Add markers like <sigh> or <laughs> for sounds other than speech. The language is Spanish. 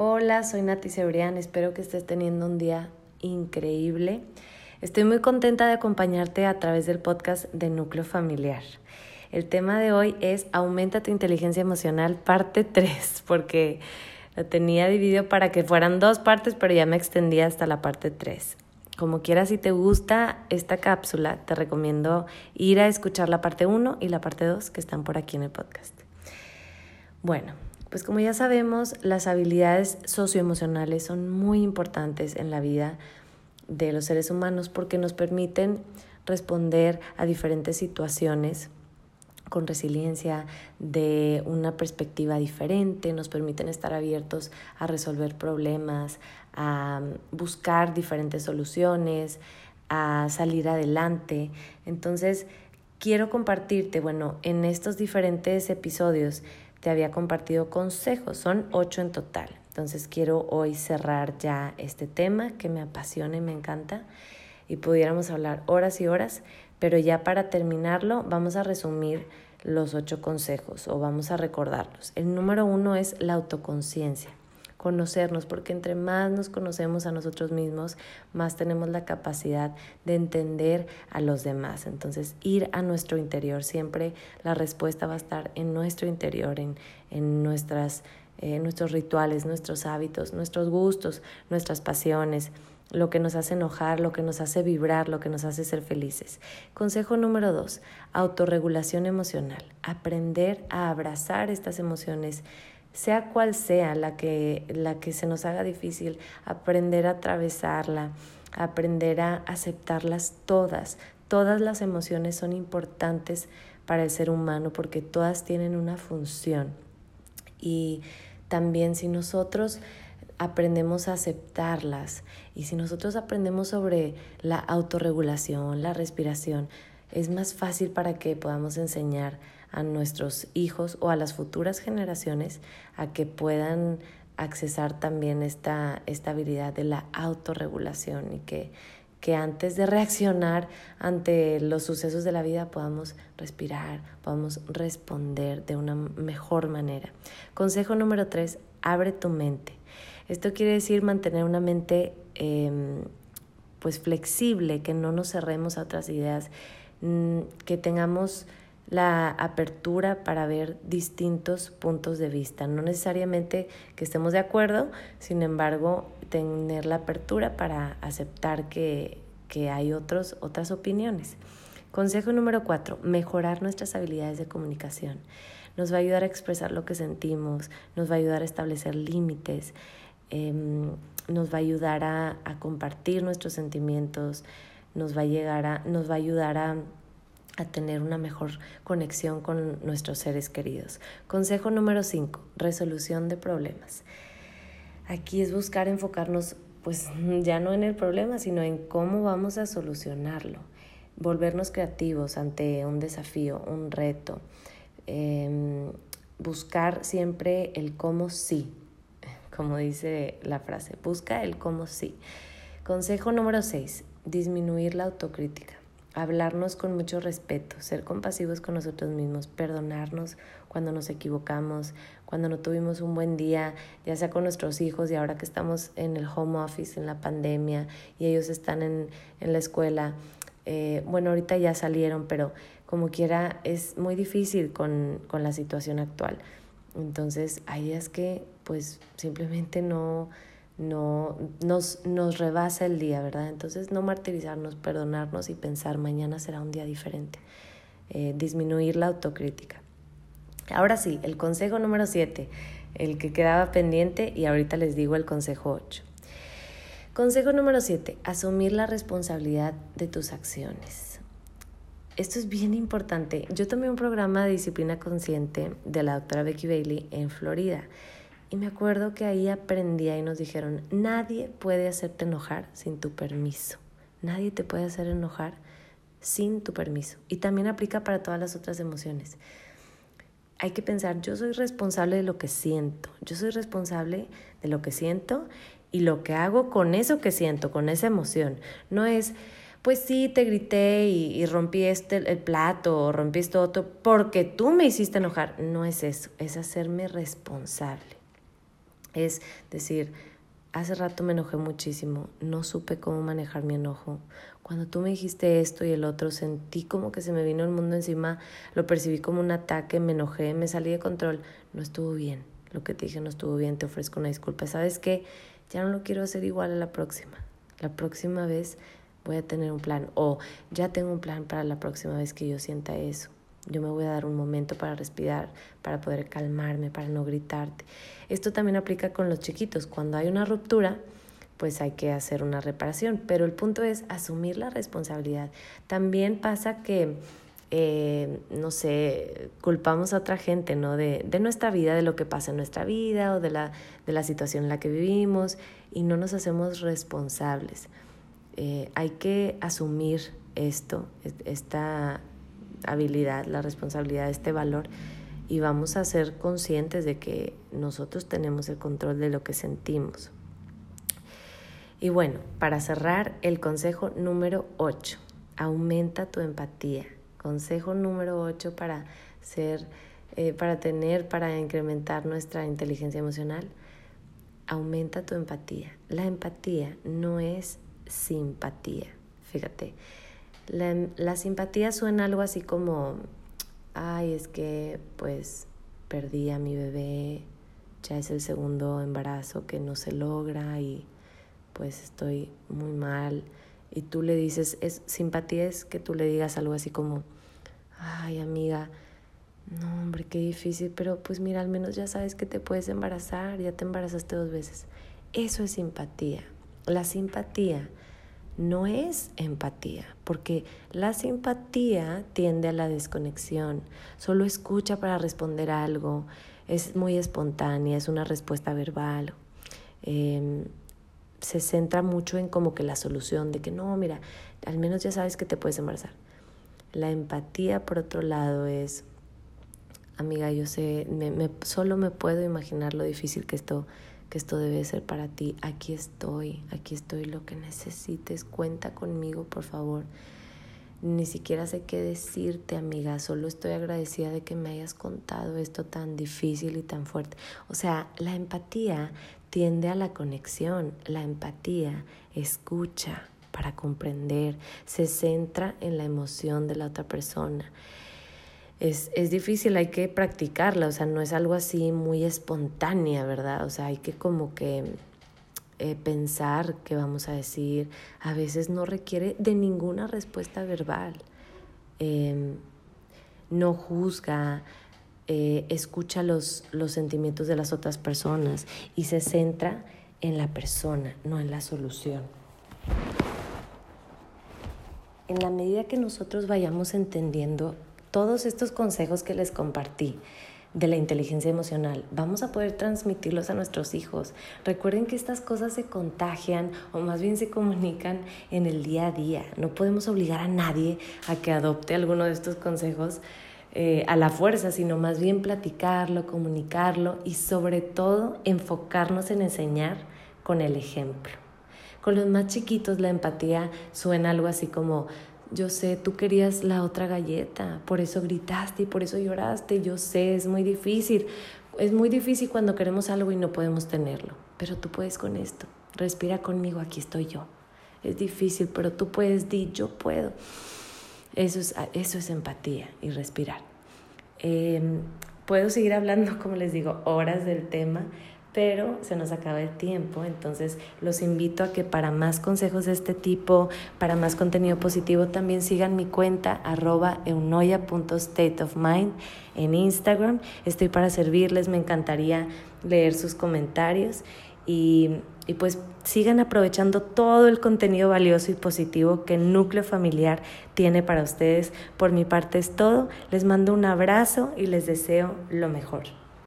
Hola, soy Nati Cebrián, espero que estés teniendo un día increíble. Estoy muy contenta de acompañarte a través del podcast de Núcleo Familiar. El tema de hoy es Aumenta tu inteligencia emocional, parte 3, <laughs> porque lo tenía dividido para que fueran dos partes, pero ya me extendí hasta la parte 3. Como quieras, si te gusta esta cápsula, te recomiendo ir a escuchar la parte 1 y la parte 2 que están por aquí en el podcast. Bueno, pues como ya sabemos, las habilidades socioemocionales son muy importantes en la vida de los seres humanos porque nos permiten responder a diferentes situaciones con resiliencia, de una perspectiva diferente, nos permiten estar abiertos a resolver problemas, a buscar diferentes soluciones, a salir adelante. Entonces, quiero compartirte, bueno, en estos diferentes episodios, te había compartido consejos, son ocho en total. Entonces quiero hoy cerrar ya este tema que me apasiona y me encanta y pudiéramos hablar horas y horas, pero ya para terminarlo vamos a resumir los ocho consejos o vamos a recordarlos. El número uno es la autoconciencia conocernos, porque entre más nos conocemos a nosotros mismos, más tenemos la capacidad de entender a los demás. Entonces, ir a nuestro interior, siempre la respuesta va a estar en nuestro interior, en, en nuestras, eh, nuestros rituales, nuestros hábitos, nuestros gustos, nuestras pasiones lo que nos hace enojar, lo que nos hace vibrar, lo que nos hace ser felices. Consejo número dos, autorregulación emocional. Aprender a abrazar estas emociones sea cual sea la que, la que se nos haga difícil, aprender a atravesarla, aprender a aceptarlas todas. Todas las emociones son importantes para el ser humano porque todas tienen una función. Y también si nosotros aprendemos a aceptarlas y si nosotros aprendemos sobre la autorregulación, la respiración, es más fácil para que podamos enseñar a nuestros hijos o a las futuras generaciones a que puedan accesar también esta, esta habilidad de la autorregulación y que, que antes de reaccionar ante los sucesos de la vida podamos respirar, podamos responder de una mejor manera. Consejo número tres, abre tu mente. Esto quiere decir mantener una mente em, pues flexible, que no nos cerremos a otras ideas, que tengamos la apertura para ver distintos puntos de vista. No necesariamente que estemos de acuerdo, sin embargo, tener la apertura para aceptar que, que hay otros, otras opiniones. Consejo número cuatro, mejorar nuestras habilidades de comunicación. Nos va a ayudar a expresar lo que sentimos, nos va a ayudar a establecer límites, em, nos va a ayudar a, a compartir nuestros sentimientos, nos va a, llegar a, nos va a ayudar a a tener una mejor conexión con nuestros seres queridos. Consejo número 5, resolución de problemas. Aquí es buscar enfocarnos pues ya no en el problema, sino en cómo vamos a solucionarlo. Volvernos creativos ante un desafío, un reto. Em, buscar siempre el cómo sí, como dice la frase, busca el cómo sí. Consejo número 6, disminuir la autocrítica hablarnos con mucho respeto, ser compasivos con nosotros mismos, perdonarnos cuando nos equivocamos, cuando no tuvimos un buen día, ya sea con nuestros hijos y ahora que estamos en el home office, en la pandemia y ellos están en, en la escuela. Eh, bueno, ahorita ya salieron, pero como quiera es muy difícil con, con la situación actual. Entonces hay días que pues simplemente no, no nos, nos rebasa el día, ¿verdad? Entonces no martirizarnos, perdonarnos y pensar mañana será un día diferente. Eh, disminuir la autocrítica. Ahora sí, el consejo número 7, el que quedaba pendiente y ahorita les digo el consejo 8. Consejo número 7, asumir la responsabilidad de tus acciones. Esto es bien importante. Yo tomé un programa de disciplina consciente de la doctora Becky Bailey en Florida y me acuerdo que ahí aprendía y nos dijeron, nadie puede hacerte enojar sin tu permiso. Nadie te puede hacer enojar sin tu permiso. Y también aplica para todas las otras emociones. Hay que pensar, yo soy responsable de lo que siento. Yo soy responsable de lo que siento y lo que hago con eso que siento, con esa emoción. No es, pues sí, te grité y, rompí este, el plato o rompí esto otro porque tú me hiciste enojar. No es eso, es hacerme responsable. Es decir, hace rato me enojé muchísimo, no supe cómo manejar mi enojo. Cuando tú me dijiste esto y el otro, sentí como que se me vino el mundo encima, lo percibí como un ataque, me enojé, me salí de control, no estuvo bien. Lo que te dije no estuvo bien, te ofrezco una disculpa. ¿Sabes qué? Ya no lo quiero hacer igual a la próxima. La próxima vez voy a tener un plan o ya tengo un plan para la próxima vez que yo sienta eso. Yo me voy a dar un momento para respirar, para poder calmarme, para no gritarte. Esto también aplica con los chiquitos. Cuando hay una ruptura, pues hay que hacer una reparación. Pero el punto es asumir la responsabilidad. También pasa que, eh, no sé, culpamos a otra gente, ¿no? De, de, nuestra vida, de lo que pasa en nuestra vida o de la, de la situación en la que vivimos y no nos hacemos responsables. Eh, hay que asumir esto, esta habilidad, la responsabilidad, este valor y vamos a ser conscientes de que nosotros tenemos el control de lo que sentimos. Y bueno, para cerrar, el consejo número 8, aumenta tu empatía. Consejo número 8 para ser, eh, para tener, para incrementar nuestra inteligencia emocional, aumenta tu empatía. La empatía no es simpatía. Fíjate, la, simpatía suena algo así como, ay, es que pues perdí a mi bebé, ya es el segundo embarazo que no se logra y pues estoy muy mal. Y tú le dices, es simpatía es que tú le digas algo así como, ay amiga, no hombre, qué difícil, pero pues mira, al menos ya sabes que te puedes embarazar, ya te embarazaste dos veces. Eso es simpatía. La simpatía no es empatía, porque la simpatía tiende a la desconexión, solo escucha para responder algo, es muy espontánea, es una respuesta verbal, em, se centra mucho en como que la solución de que no, mira, al menos ya sabes que te puedes embarazar. La empatía, por otro lado, es, amiga, yo sé, me, solo me puedo imaginar lo difícil que esto que esto debe ser para ti. Aquí estoy, aquí estoy, lo que necesites, cuenta conmigo, por favor. Ni siquiera sé qué decirte, amiga, solo estoy agradecida de que me hayas contado esto tan difícil y tan fuerte. O sea, la empatía tiende a la conexión, la empatía escucha para comprender, se centra en la emoción de la otra persona es, es difícil, hay que practicarla, o sea, no es algo así muy espontánea, ¿verdad? O sea, hay que como que eh, pensar qué vamos a decir, a veces no requiere de ninguna respuesta verbal, em, no juzga, eh, escucha los, los sentimientos de las otras personas y se centra en la persona, no en la solución. En la medida que nosotros vayamos entendiendo todos estos consejos que les compartí de la inteligencia emocional, vamos a poder transmitirlos a nuestros hijos. Recuerden que estas cosas se contagian o más bien se comunican en el día a día. No podemos obligar a nadie a que adopte alguno de estos consejos eh, a la fuerza, sino más bien platicarlo, comunicarlo y sobre todo enfocarnos en enseñar con el ejemplo. Con los más chiquitos la empatía suena algo así como, yo sé, tú querías la otra galleta, por eso gritaste y por eso lloraste, yo sé, es muy difícil. Es muy difícil cuando queremos algo y no podemos tenerlo, pero tú puedes con esto. Respira conmigo, aquí estoy yo. Es difícil, pero tú puedes, di, yo puedo. Eso es, eso es empatía y respirar. Em, puedo seguir hablando, <laughs> como les digo, horas del tema, pero se nos acaba el tiempo, entonces los invito a que para más consejos de este tipo, para más contenido positivo, también sigan mi cuenta arroba eunoya.stateofmind en Instagram. Estoy para servirles, me encantaría leer sus comentarios y, y pues sigan aprovechando todo el contenido valioso y positivo que núcleo familiar tiene para ustedes. Por mi parte es todo, les mando un abrazo y les deseo lo mejor.